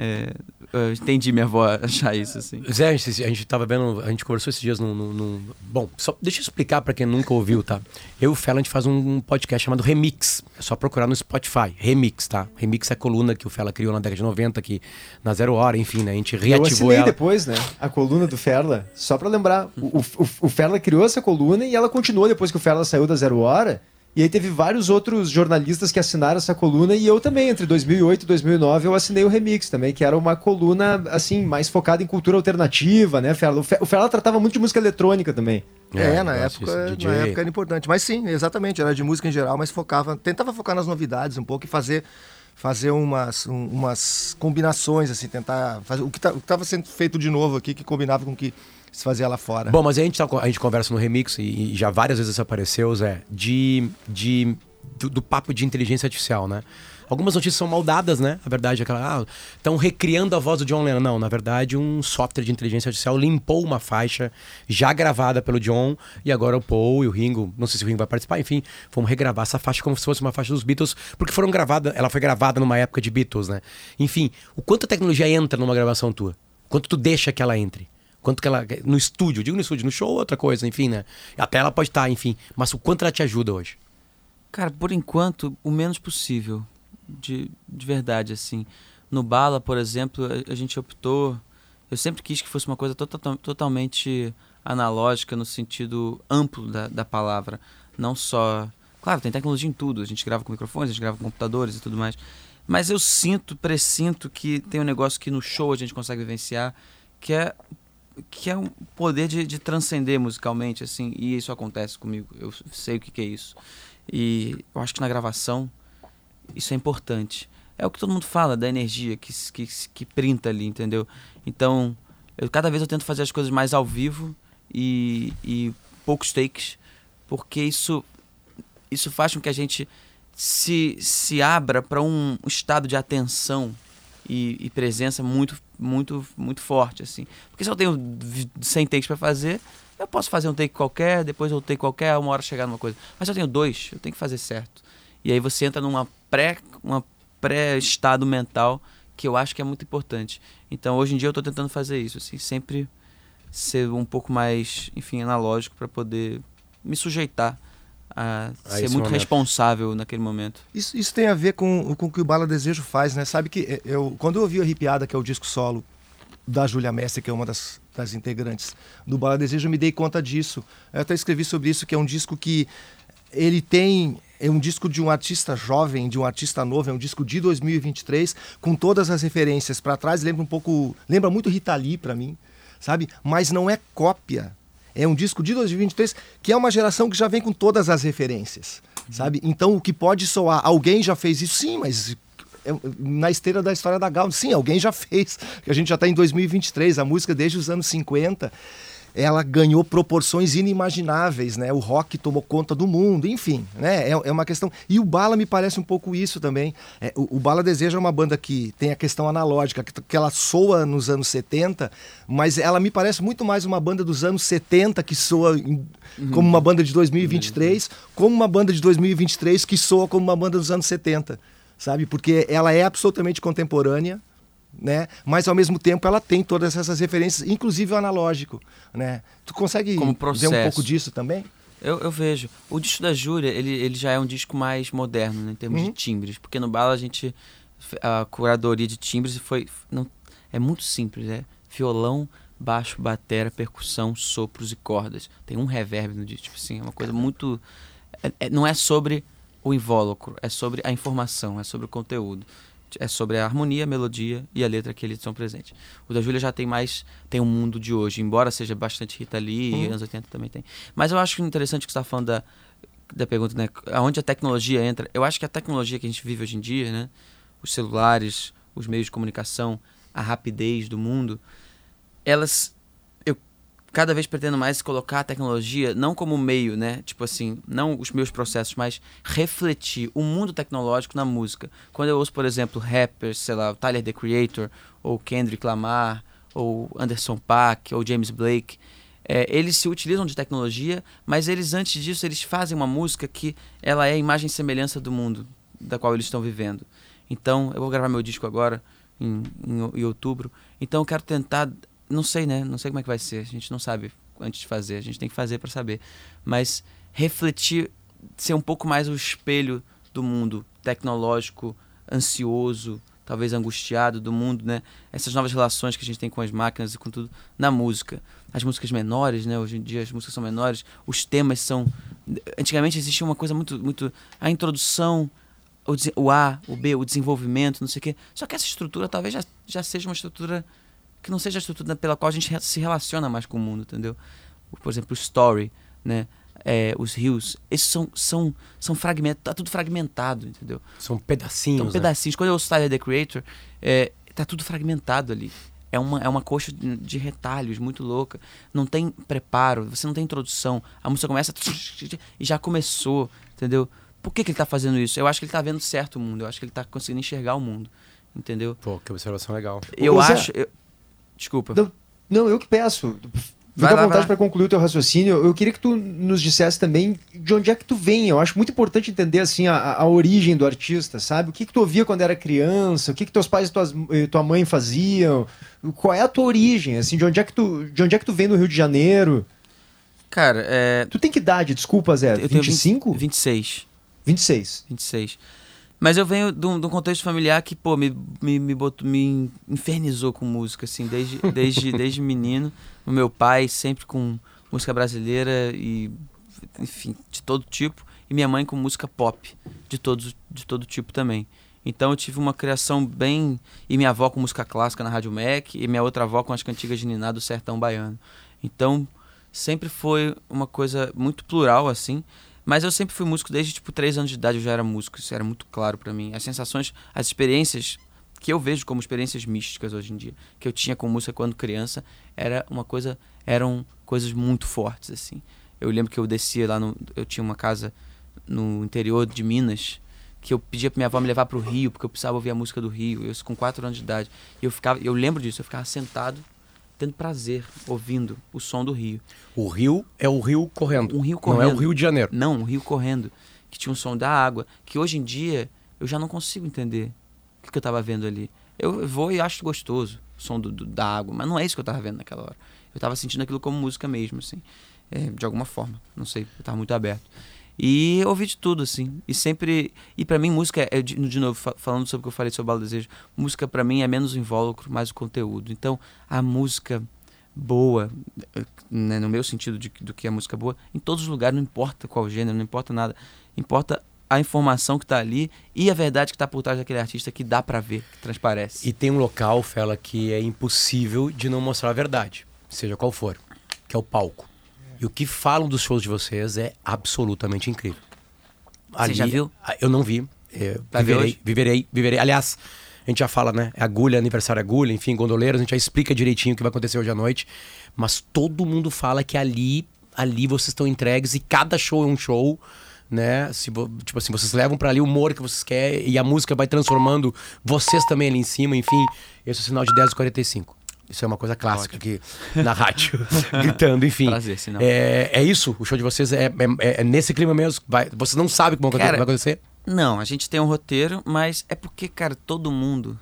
É, eu entendi minha avó achar isso, assim. Zé, a gente, a gente tava vendo, a gente conversou esses dias num. Bom, só deixa eu explicar para quem nunca ouviu, tá? Eu e o Fela, a gente faz um podcast chamado Remix. É só procurar no Spotify. Remix, tá? Remix é a coluna que o Fela criou na década de 90, aqui na Zero Hora, enfim, né? A gente reativou eu ela. depois, né? A coluna do Ferla. Só pra lembrar, o, o, o Ferla criou essa coluna e ela continuou depois que o Ferla saiu da Zero Hora. E aí teve vários outros jornalistas que assinaram essa coluna e eu também, entre 2008 e 2009, eu assinei o Remix também, que era uma coluna, assim, mais focada em cultura alternativa, né, Ferla? O Ferla tratava muito de música eletrônica também. É, é na, época, na época era importante. Mas sim, exatamente, era de música em geral, mas focava, tentava focar nas novidades um pouco e fazer fazer umas, um, umas combinações, assim, tentar fazer o que tá, estava sendo feito de novo aqui, que combinava com o que se fazia lá fora. Bom, mas a gente, tá, a gente conversa no remix e, e já várias vezes apareceu, Zé, de, de, do, do, papo de inteligência artificial, né? Algumas notícias são maldadas, né? A verdade é que estão ah, recriando a voz do John Lennon. Não, na verdade, um software de inteligência artificial limpou uma faixa já gravada pelo John e agora o Paul e o Ringo, não sei se o Ringo vai participar, enfim, vamos regravar essa faixa como se fosse uma faixa dos Beatles, porque foram gravadas, ela foi gravada numa época de Beatles, né? Enfim, o quanto a tecnologia entra numa gravação tua? Quanto tu deixa que ela entre? Quanto que ela. No estúdio, digo no estúdio, no show, outra coisa, enfim, né? Até ela pode estar, enfim. Mas o quanto ela te ajuda hoje? Cara, por enquanto, o menos possível. De, de verdade, assim. No Bala, por exemplo, a, a gente optou. Eu sempre quis que fosse uma coisa total, totalmente analógica no sentido amplo da, da palavra. Não só. Claro, tem tecnologia em tudo. A gente grava com microfones, a gente grava com computadores e tudo mais. Mas eu sinto, pressinto que tem um negócio que no show a gente consegue vivenciar, que é que é um poder de, de, transcender musicalmente, assim, e isso acontece comigo. Eu sei o que, que, é isso. E eu acho que na gravação isso é importante. É o que todo mundo fala da energia que, que, que printa ali, entendeu? Então, eu, cada vez eu tento fazer as coisas mais ao vivo e, e poucos takes, porque isso, isso faz com que a gente se, se abra para um estado de atenção e, e presença muito muito, muito forte, assim. Porque se eu tenho 100 takes para fazer, eu posso fazer um take qualquer, depois eu take qualquer, uma hora chegar numa coisa. Mas se eu tenho dois, eu tenho que fazer certo. E aí você entra numa pré, uma pré-estado mental que eu acho que é muito importante. Então, hoje em dia eu estou tentando fazer isso, assim, sempre ser um pouco mais, enfim, analógico para poder me sujeitar a, a ser muito momento. responsável naquele momento. Isso, isso tem a ver com, com o que o Bala Desejo faz, né? Sabe que eh, eu, quando eu ouvi o Arrepiada, que é o disco solo da Júlia Messi, que é uma das, das integrantes do Bala Desejo, eu me dei conta disso. Eu até escrevi sobre isso, que é um disco que ele tem é um disco de um artista jovem, de um artista novo, é um disco de 2023 com todas as referências para trás, lembra um pouco, lembra muito Rita Lee para mim, sabe? Mas não é cópia é um disco de 2023 que é uma geração que já vem com todas as referências, uhum. sabe? Então o que pode soar, alguém já fez isso, sim, mas é, na esteira da história da Gal, sim, alguém já [LAUGHS] fez. A gente já está em 2023, a música desde os anos 50 ela ganhou proporções inimagináveis, né? O rock tomou conta do mundo, enfim, né? É, é uma questão. E o Bala me parece um pouco isso também. É, o, o, Bala Deseja é uma banda que tem a questão analógica, que, que, ela soa nos anos 70, mas ela me parece muito mais uma banda dos anos 70 que soa em, uhum. como uma banda de 2023, uhum. como uma banda de 2023 que soa como uma banda dos anos 70, sabe? Porque ela é absolutamente contemporânea né? Mas ao mesmo tempo ela tem todas essas referências, inclusive o analógico, né? Tu consegue ver um pouco disso também? Eu, eu, vejo. O disco da Júlia, ele, ele já é um disco mais moderno, né, em termos uhum. de timbres. Porque no Bala a gente. A curadoria de timbres foi. Não, é muito simples, né? Violão, baixo, batera, percussão, sopros e cordas. Tem um reverb no disco, assim, é uma coisa muito. É, é, não é sobre o invólucro, é sobre a informação, é sobre o conteúdo é sobre a harmonia, a melodia e a letra que eles são presentes. O da Júlia já tem mais, tem um mundo de hoje, embora seja bastante Rita Lee, uhum. anos 80 também tem. Mas eu acho interessante que você está falando da, da pergunta, né? Aonde a tecnologia entra. Eu acho que a tecnologia que a gente vive hoje em dia, né? Os celulares, os meios de comunicação, a rapidez do mundo, elas cada vez pretendo mais colocar a tecnologia não como meio, né? Tipo assim, não os meus processos, mas refletir o mundo tecnológico na música. Quando eu ouço, por exemplo, rappers, sei lá, o Tyler the Creator, ou Kendrick Lamar, ou Anderson Paak, ou James Blake, é, eles se utilizam de tecnologia, mas eles antes disso eles fazem uma música que ela é a imagem e semelhança do mundo da qual eles estão vivendo. Então, eu vou gravar meu disco agora em, em, em outubro. Então eu quero tentar, não sei, né? Não sei como é que vai ser. A gente não sabe antes de fazer. A gente tem que fazer para saber. Mas refletir, ser um pouco mais o espelho do mundo tecnológico, ansioso, talvez angustiado do mundo, né? Essas novas relações que a gente tem com as máquinas e com tudo na música. As músicas menores, né? Hoje em dia as músicas são menores, os temas são antigamente existia uma coisa muito muito a introdução, o, o A, o B, o desenvolvimento, não sei o quê. Só que essa estrutura talvez já, já seja uma estrutura que não seja a estrutura pela qual a gente se relaciona mais com o mundo, entendeu? Por exemplo, o story, né? é, os rios, esses são, são, são fragmentos, tá tudo fragmentado, entendeu? São pedacinhos. São né? pedacinhos. Quando eu ouço Tyler The Creator, é, tá tudo fragmentado ali. É uma, é uma coxa de retalhos muito louca. Não tem preparo, você não tem introdução. A música começa e já começou, entendeu? Por que, que ele está fazendo isso? Eu acho que ele está vendo certo o mundo. Eu acho que ele está conseguindo enxergar o mundo. Entendeu? Pô, que observação legal. Eu acho. Eu... Desculpa. Não, não, eu que peço. Fica à vontade para concluir o teu raciocínio. Eu queria que tu nos dissesse também de onde é que tu vem. Eu acho muito importante entender assim a, a origem do artista, sabe? O que, que tu ouvia quando era criança? O que, que teus pais e tuas, tua mãe faziam? Qual é a tua origem? Assim, de onde é que tu, de onde é que tu vem no Rio de Janeiro? Cara, é... Tu tem que idade? Desculpa, Zé. Eu 25? 20, 26. 26. 26. Mas eu venho de um, contexto familiar que, pô, me, me, me, botou, me infernizou com música, assim, desde, [LAUGHS] desde, desde menino. O meu pai sempre com música brasileira e, enfim, de todo tipo. E minha mãe com música pop, de, todos, de todo tipo também. Então eu tive uma criação bem. E minha avó com música clássica na Rádio Mac, e minha outra avó com as cantigas de Niná do Sertão Baiano. Então sempre foi uma coisa muito plural, assim. Mas eu sempre fui músico desde tipo 3 anos de idade, eu já era músico, isso era muito claro para mim. As sensações, as experiências que eu vejo como experiências místicas hoje em dia, que eu tinha com música quando criança, era uma coisa, eram coisas muito fortes assim. Eu lembro que eu descia lá no, eu tinha uma casa no interior de Minas, que eu pedia pra minha avó me levar pro Rio, porque eu precisava ouvir a música do Rio, eu com 4 anos de idade. E eu ficava, eu lembro disso, eu ficava sentado tendo prazer ouvindo o som do rio. O rio é o rio correndo. Um rio correndo. Não é o Rio de Janeiro. Não, um rio correndo. Que tinha um som da água. Que hoje em dia eu já não consigo entender o que, que eu estava vendo ali. Eu vou e acho gostoso o som do, do, da água, mas não é isso que eu estava vendo naquela hora. Eu estava sentindo aquilo como música mesmo, assim. É, de alguma forma. Não sei, eu estava muito aberto. E ouvi de tudo, assim. E sempre. E para mim, música, é, de, de novo, falando sobre o que eu falei sobre o Desejo, música para mim é menos o invólucro, mais o conteúdo. Então, a música boa, né, no meu sentido de, do que é música boa, em todos os lugares, não importa qual gênero, não importa nada. Importa a informação que está ali e a verdade que está por trás daquele artista que dá para ver, que transparece. E tem um local, Fela, que é impossível de não mostrar a verdade, seja qual for, que é o palco. E o que falam dos shows de vocês é absolutamente incrível. Ali, Você já viu? Eu não vi. Eu viverei, viverei, viverei. Aliás, a gente já fala, né? É agulha, aniversário agulha, enfim, gondoleiros, a gente já explica direitinho o que vai acontecer hoje à noite. Mas todo mundo fala que ali, ali vocês estão entregues e cada show é um show né? Se, tipo assim, vocês levam para ali o humor que vocês querem e a música vai transformando vocês também ali em cima, enfim. Esse é o sinal de 10 e 45. Isso é uma coisa clássica aqui na rádio, [LAUGHS] gritando, enfim. Prazer, senão. É, é isso? O show de vocês é, é, é nesse clima mesmo? Vai, você não sabe como cara, vai acontecer? Não, a gente tem um roteiro, mas é porque, cara, todo mundo,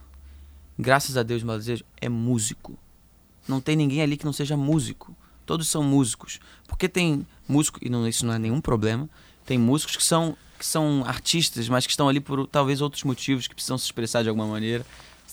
graças a Deus, meu desejo, é músico. Não tem ninguém ali que não seja músico. Todos são músicos. Porque tem músico, e não, isso não é nenhum problema, tem músicos que são, que são artistas, mas que estão ali por talvez outros motivos, que precisam se expressar de alguma maneira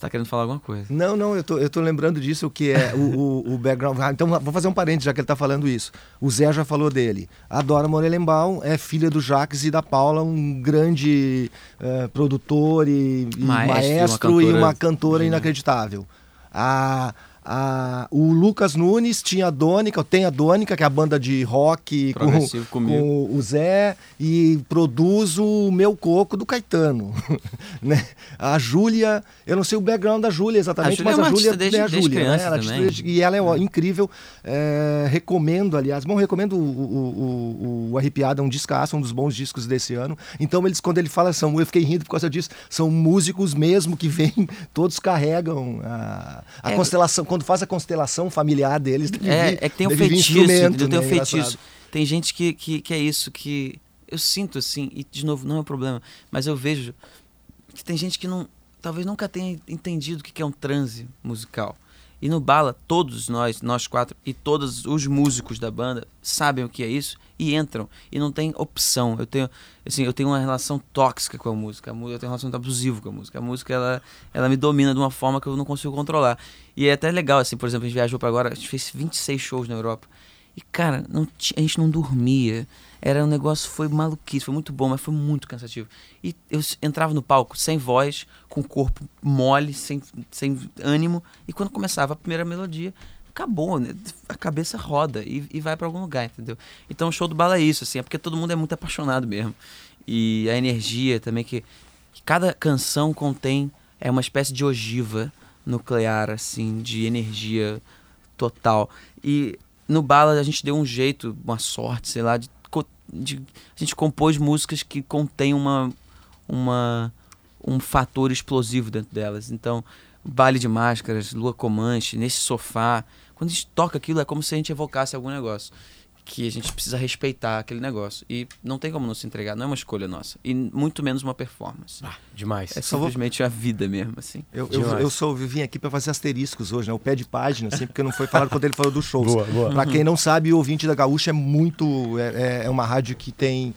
está querendo falar alguma coisa. Não, não, eu tô, eu tô lembrando disso, que é o, o, o background. Ah, então vou fazer um parênteses, já que ele está falando isso. O Zé já falou dele. A Dora Morelenbaum é filha do Jacques e da Paula, um grande uh, produtor e, e maestro, maestro uma e uma cantora inacreditável. A a, o Lucas Nunes tinha a Dônica, tem a Dônica, que é a banda de rock com, com, o Zé, e produz o Meu Coco do Caetano. [LAUGHS] né? A Júlia, eu não sei o background da Júlia exatamente, a mas a Júlia é a Júlia. Né? Ela, e ela é incrível. É, recomendo, aliás, bom, recomendo o, o, o, o Arrepiado, é um discaço, um dos bons discos desse ano. Então, eles, quando ele fala, são, eu fiquei rindo por causa disso, são músicos mesmo que vêm, [LAUGHS] todos carregam a, a é, constelação quando faz a constelação familiar deles. É, é que tem um feitiço, né? tem um feitiço. Tem gente que, que, que é isso, que eu sinto assim, e de novo, não é um problema, mas eu vejo que tem gente que não talvez nunca tenha entendido o que é um transe musical. E no Bala, todos nós, nós quatro, e todos os músicos da banda sabem o que é isso e entram. E não tem opção. Eu tenho, assim, eu tenho uma relação tóxica com a música. Eu tenho uma relação abusiva com a música. A música, ela, ela me domina de uma forma que eu não consigo controlar. E é até legal, assim, por exemplo, a gente viajou para agora, a gente fez 26 shows na Europa. E, cara, não, a gente não dormia. Era um negócio, foi maluquice, foi muito bom, mas foi muito cansativo. E eu entrava no palco sem voz, com o corpo mole, sem, sem ânimo. E quando começava a primeira melodia, acabou, né? a cabeça roda e, e vai para algum lugar, entendeu? Então o show do bala é isso, assim, é porque todo mundo é muito apaixonado mesmo. E a energia também que, que cada canção contém é uma espécie de ogiva nuclear, assim, de energia total. E no Bala a gente deu um jeito, uma sorte, sei lá, de, de a gente compôs músicas que contêm uma, uma um fator explosivo dentro delas. Então, baile de máscaras, lua comanche, nesse sofá, quando a gente toca aquilo é como se a gente evocasse algum negócio que a gente precisa respeitar aquele negócio. E não tem como não se entregar, não é uma escolha nossa. E muito menos uma performance. Ah, demais. É simplesmente vou... a vida mesmo, assim. Eu, eu, eu sou, eu vim aqui para fazer asteriscos hoje, né? O pé de página, assim, porque não foi falado quando ele falou dos shows. Boa, boa. Pra quem não sabe, o ouvinte da Gaúcha é muito. É, é uma rádio que tem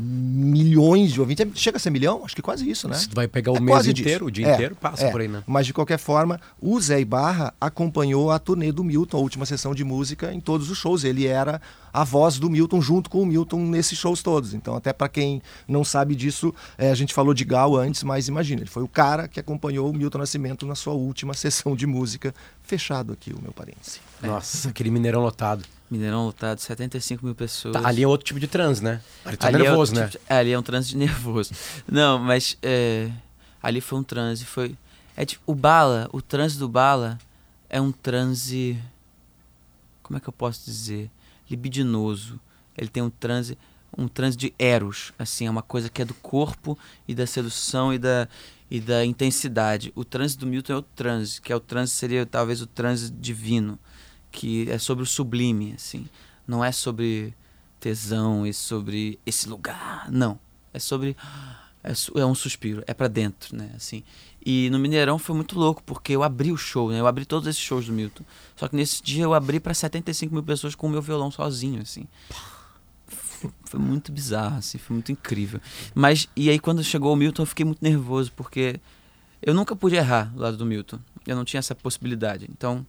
milhões de ouvintes. Chega a ser milhão? Acho que quase isso, né? Você vai pegar o é mês inteiro, o dia é, inteiro, passa é. por aí, né? Mas de qualquer forma, o Zé Ibarra acompanhou a turnê do Milton, a última sessão de música, em todos os shows. Ele era a voz do Milton junto com o Milton nesses shows todos. Então, até para quem não sabe disso, é, a gente falou de Gal antes, mas imagina, ele foi o cara que acompanhou o Milton Nascimento na sua última [LAUGHS] sessão de música. Fechado aqui o meu parente. Nossa, aquele Mineirão lotado. Mineirão lotado, 75 mil pessoas. Tá, ali é outro tipo de trans, né? Ali tá ali é nervoso, é né? Tipo, é, ali é um transe de [LAUGHS] nervoso. Não, mas é, ali foi um transe. Foi, é tipo, o Bala, o transe do Bala é um transe. Como é que eu posso dizer? Libidinoso. Ele tem um transe um transe de eros, assim, é uma coisa que é do corpo e da sedução e da, e da intensidade. O transe do Milton é o transe, que é o transe seria talvez o transe divino que é sobre o sublime, assim. Não é sobre tesão e sobre esse lugar, não. É sobre é, é um suspiro, é para dentro, né, assim. E no Mineirão foi muito louco, porque eu abri o show, né? Eu abri todos esses shows do Milton. Só que nesse dia eu abri para 75 mil pessoas com o meu violão sozinho, assim. Foi, foi muito bizarro, assim, foi muito incrível. Mas, e aí quando chegou o Milton eu fiquei muito nervoso, porque eu nunca pude errar do lado do Milton. Eu não tinha essa possibilidade. Então,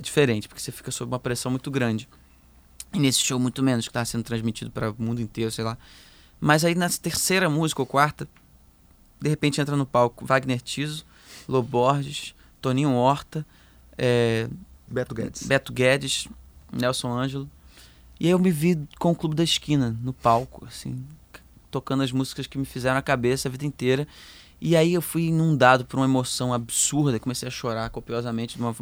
é diferente, porque você fica sob uma pressão muito grande. E nesse show, muito menos, que estava sendo transmitido para o mundo inteiro, sei lá. Mas aí na terceira música ou quarta, de repente entra no palco Wagner Tiso, Loborges, Toninho Horta, é, Beto Guedes. Beto Guedes, Nelson Ângelo. E aí eu me vi com o Clube da Esquina, no palco, assim, tocando as músicas que me fizeram a cabeça a vida inteira. E aí eu fui inundado por uma emoção absurda, comecei a chorar copiosamente de uma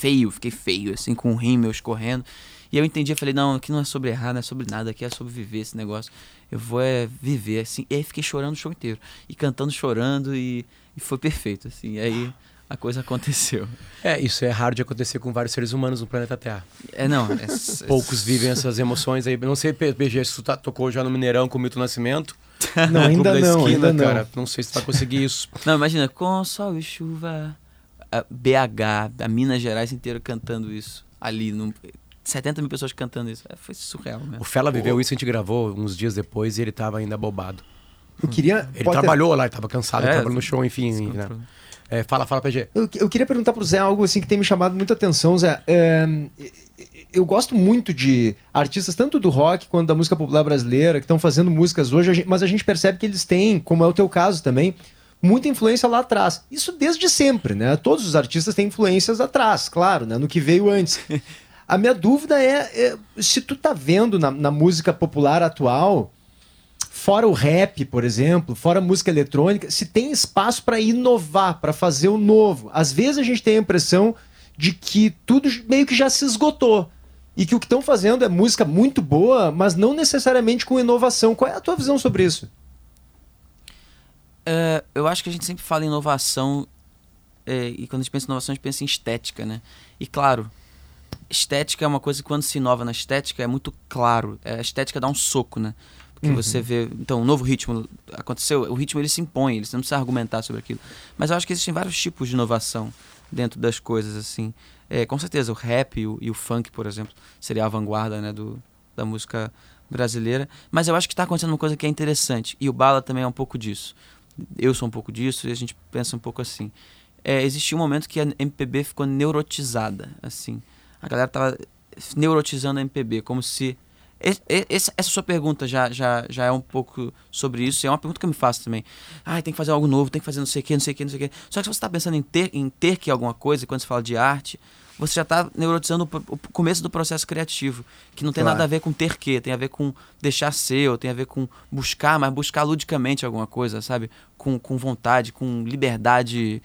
feio, fiquei feio, assim, com o rímel escorrendo. E eu entendi, eu falei, não, aqui não é sobre errar, não é sobre nada, aqui é sobre viver esse negócio. Eu vou é viver, assim. E aí fiquei chorando o show inteiro. E cantando, chorando, e, e foi perfeito, assim. E aí a coisa aconteceu. [LAUGHS] É, isso é raro de acontecer com vários seres humanos no planeta Terra. É, não. É, [LAUGHS] Poucos vivem essas emoções aí. Não sei, PG, se tu tá, tocou já no Mineirão com o Milton Nascimento. Não, ainda não, esquina, ainda cara. Não. não sei se tu vai conseguir isso. Não, imagina, com sol e chuva BH, a Minas Gerais inteira cantando isso ali. No, 70 mil pessoas cantando isso. É, foi surreal mesmo. O Fela viveu isso, a gente gravou uns dias depois e ele tava ainda bobado. Eu queria. Ele trabalhou ter... lá, ele tava cansado, é, trabalhou no show, enfim. Né? É, fala, fala, PG. Eu, eu queria perguntar pro Zé algo assim que tem me chamado muita atenção, Zé. É, eu gosto muito de artistas, tanto do rock quanto da música popular brasileira, que estão fazendo músicas hoje, mas a gente percebe que eles têm, como é o teu caso também, muita influência lá atrás. Isso desde sempre, né? Todos os artistas têm influências atrás, claro, né? No que veio antes. [LAUGHS] A minha dúvida é, é se tu tá vendo na, na, música popular atual, fora o rap, por exemplo, fora a música eletrônica, se tem espaço para inovar, para fazer o novo. Às vezes a gente tem a impressão de que tudo meio que já se esgotou. E que o que estão fazendo é música muito boa, mas não necessariamente com inovação. Qual é a tua visão sobre isso? É, eu acho que a gente sempre fala em inovação é, e quando a gente pensa em inovação a gente pensa em estética, né? E claro, estética é uma coisa que quando se inova na estética é muito claro. É, a estética dá um soco, né? Porque você vê, então, um novo ritmo aconteceu, o ritmo ele se impõe, ele você não precisa argumentar sobre aquilo. Mas eu acho que existem vários tipos de inovação dentro das coisas, assim. É, com certeza, o rap e o, e o funk, por exemplo, seria a vanguarda né, do, da música brasileira. Mas eu acho que está acontecendo uma coisa que é interessante. E o Bala também é um pouco disso. Eu sou um pouco disso e a gente pensa um pouco assim. É, um momento que a MPB ficou neurotizada, assim. A galera tava neurotizando a MPB, como se essa, essa sua pergunta já, já, já é um pouco sobre isso. É uma pergunta que eu me faço também. Ah, tem que fazer algo novo, tem que fazer não sei o que, não sei o que, não sei o que. Só que se você está pensando em ter, em ter que alguma coisa, quando você fala de arte, você já está neurotizando o, começo do processo criativo. Que não tem claro. nada a ver com ter que, tem a ver com deixar ser, ou tem a ver com buscar, mas buscar ludicamente alguma coisa, sabe? Com, com vontade, com liberdade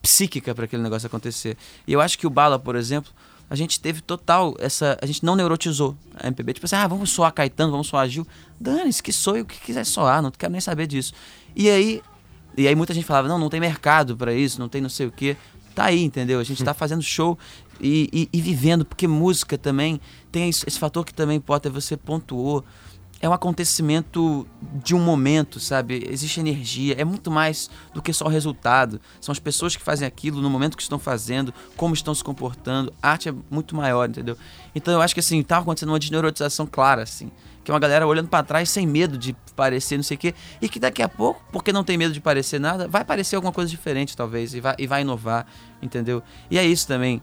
psíquica para aquele negócio acontecer. E eu acho que o Bala, por exemplo a gente teve total essa. A gente não neurotizou a MPB. Tipo assim, ah, vamos soar Caetano, vamos soar Gil. Dane-se, que soe o que quiser soar, não quero nem saber disso. E aí, e aí muita gente falava, não, não tem mercado para isso, não tem não sei o quê. Tá aí, entendeu? A gente tá fazendo show e, e, e vivendo, porque música também tem esse, esse fator que também pode você pontuou é um acontecimento de um momento, sabe? Existe energia, é muito mais do que só o resultado. São as pessoas que fazem aquilo no momento que estão fazendo, como estão se comportando. A arte é muito maior, entendeu? Então eu acho que assim, tá acontecendo uma desneurotização clara, assim. Que é uma galera olhando para trás sem medo de parecer não sei o quê. E que daqui a pouco, porque não tem medo de parecer nada, vai parecer alguma coisa diferente, talvez, e vai, e vai inovar, entendeu? E é isso também.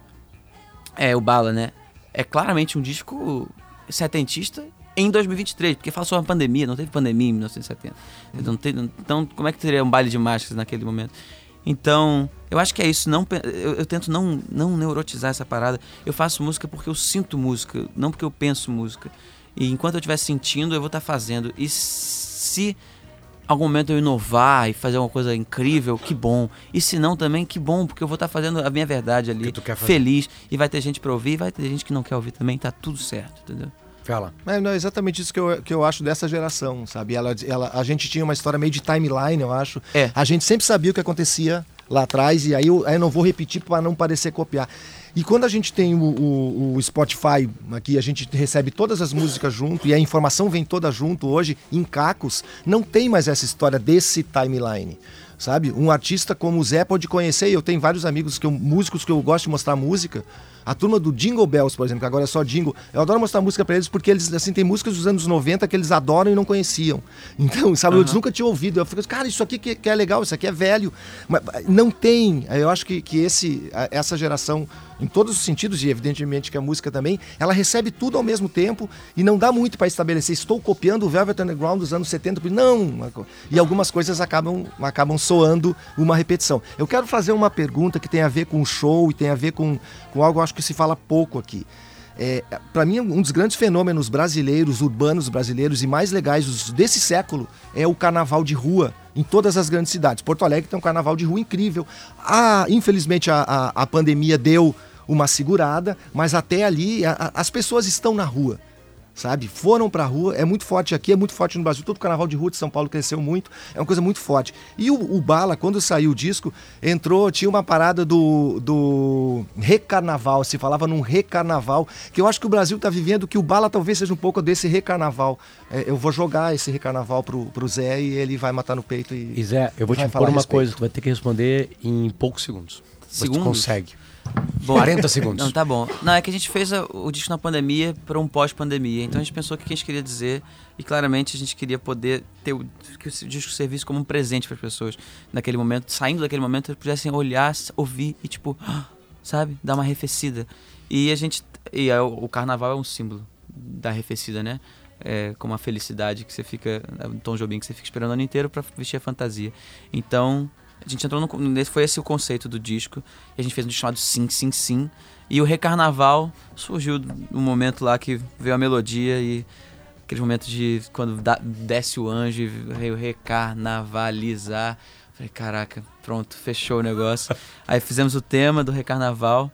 É, o Bala, né? É claramente um disco setentista em 2023, porque fala sobre a pandemia, não teve pandemia em 1970. Uhum. Não teve, então, como é que teria um baile de máscaras naquele momento? Então, eu acho que é isso. Não, eu, eu, tento não, não neurotizar essa parada. Eu faço música porque eu sinto música, não porque eu penso música. E enquanto eu estiver sentindo, eu vou estar tá fazendo. E se algum momento eu inovar e fazer uma coisa incrível, que bom. E se não também, que bom, porque eu vou estar tá fazendo a minha verdade ali, feliz. E vai ter gente para ouvir, e vai ter gente que não quer ouvir também, tá tudo certo, entendeu? Fala. É, não, é exatamente isso que eu, que eu acho dessa geração, sabe? Ela, ela, a gente tinha uma história meio de timeline, eu acho. É. A gente sempre sabia o que acontecia lá atrás, e aí eu, aí eu não vou repetir para não parecer copiar. E quando a gente tem o, o, o, Spotify aqui, a gente recebe todas as músicas junto e a informação vem toda junto hoje em cacos, não tem mais essa história desse timeline. Sabe? Um artista como o Zé pode conhecer, eu tenho vários amigos que eu, músicos que eu gosto de mostrar música, a turma do Jingle Bells, por exemplo, que agora é só jingle, eu adoro mostrar música para eles porque eles, assim, tem músicas dos anos 90 que eles adoram e não conheciam. [LAUGHS] Então, sabe, uhum. eles nunca tinham ouvido. Eu fico, cara, isso aqui que, que, é legal, isso aqui é velho. Mas não tem. Eu acho que, que esse, essa geração em todos os sentidos, e evidentemente que a música também, ela recebe tudo ao mesmo tempo e não dá muito para estabelecer. Estou copiando o Velvet Underground dos anos 70, não. E algumas coisas acabam, acabam soando uma repetição. Eu quero fazer uma pergunta que tem a ver com o show e tem a ver com, com algo acho que se fala pouco aqui. É, para mim, um dos grandes fenômenos brasileiros, urbanos brasileiros e mais legais desse século é o carnaval de rua em todas as grandes cidades. Porto Alegre tem um carnaval de rua incrível. Ah, infelizmente, a, a, a pandemia deu uma segurada, mas até ali a, as pessoas estão na rua sabe? Foram pra rua, é muito forte aqui, é muito forte no Brasil. Todo o carnaval de rua de São Paulo cresceu muito, é uma coisa muito forte. E o, o Bala, quando saiu o disco, entrou, tinha uma parada do, do recarnaval, se falava num recarnaval, que eu acho que o Brasil tá vivendo, que o Bala talvez seja um pouco desse recarnaval. É, eu vou jogar esse recarnaval pro, pro Zé e ele vai matar no peito e. E Zé, eu vou te pôr uma coisa, tu vai ter que responder em poucos segundos. Segundos? Você consegue. Bom, 40 segundos. Não, tá bom. Não, é que a gente fez o disco na pandemia para um pós-pandemia. Então a gente pensou o que a gente queria dizer e claramente a gente queria poder ter o, que o disco servisse como um presente para as pessoas naquele momento, saindo daquele momento, eles pudessem olhar, ouvir e tipo, sabe, dar uma arrefecida. E a gente. E é, o carnaval é um símbolo da arrefecida, né? É, como a felicidade que você fica, o Tom Jobim que você fica esperando o ano inteiro para vestir a fantasia. Então, a gente entrou no. Foi esse o conceito do disco. E a gente fez um disco chamado Sim, Sim, Sim. E o Recarnaval surgiu no momento lá que veio a melodia e aquele momento de quando desce o anjo e veio recarnavalizar. Falei, caraca, pronto, fechou o negócio. [LAUGHS] Aí fizemos o tema do Recarnaval.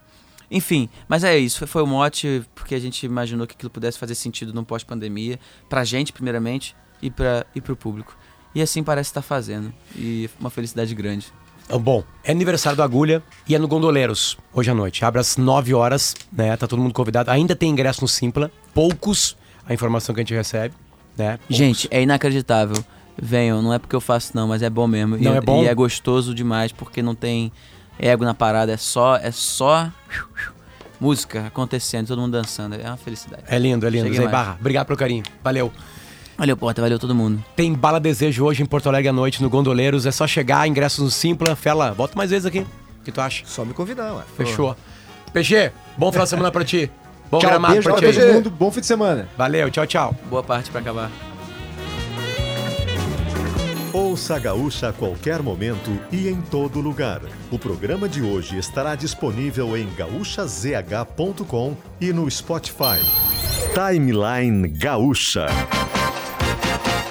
Enfim, mas é isso. Foi, foi o mote porque a gente imaginou que aquilo pudesse fazer sentido no pós-pandemia. Pra gente, primeiramente, e, pra, e pro público. E assim parece estar fazendo. E uma felicidade grande. Ah, bom, é aniversário do Agulha e é no Gondoleiros, hoje à noite. Abre às 9 horas, né? Tá todo mundo convidado. Ainda tem ingresso no Simpla, poucos, a informação que a gente recebe. né? Gente, é inacreditável. Venham, não é porque eu faço não, mas é bom mesmo. Não e, é bom? E é gostoso demais porque não tem ego na parada, é só é só música acontecendo, todo mundo dançando, é uma felicidade. É lindo, é lindo. Zé. Barra, obrigado pelo carinho. Valeu. Valeu, Porta, valeu todo mundo. Tem Bala Desejo hoje em Porto Alegre à noite no Gondoleiros. É só chegar, ingressos no Simpla. Fela, volta mais vezes aqui. O que tu acha? Só me convidar, ué. Fechou. PG, bom final de semana pra ti. Bom Tchau, gramado beijo pra ti. todo mundo. Bom fim de semana. Valeu, tchau, tchau. Boa parte pra acabar. Ouça a Gaúcha a qualquer momento e em todo lugar. O programa de hoje estará disponível em gaúchazh.com e no Spotify. Timeline Gaúcha.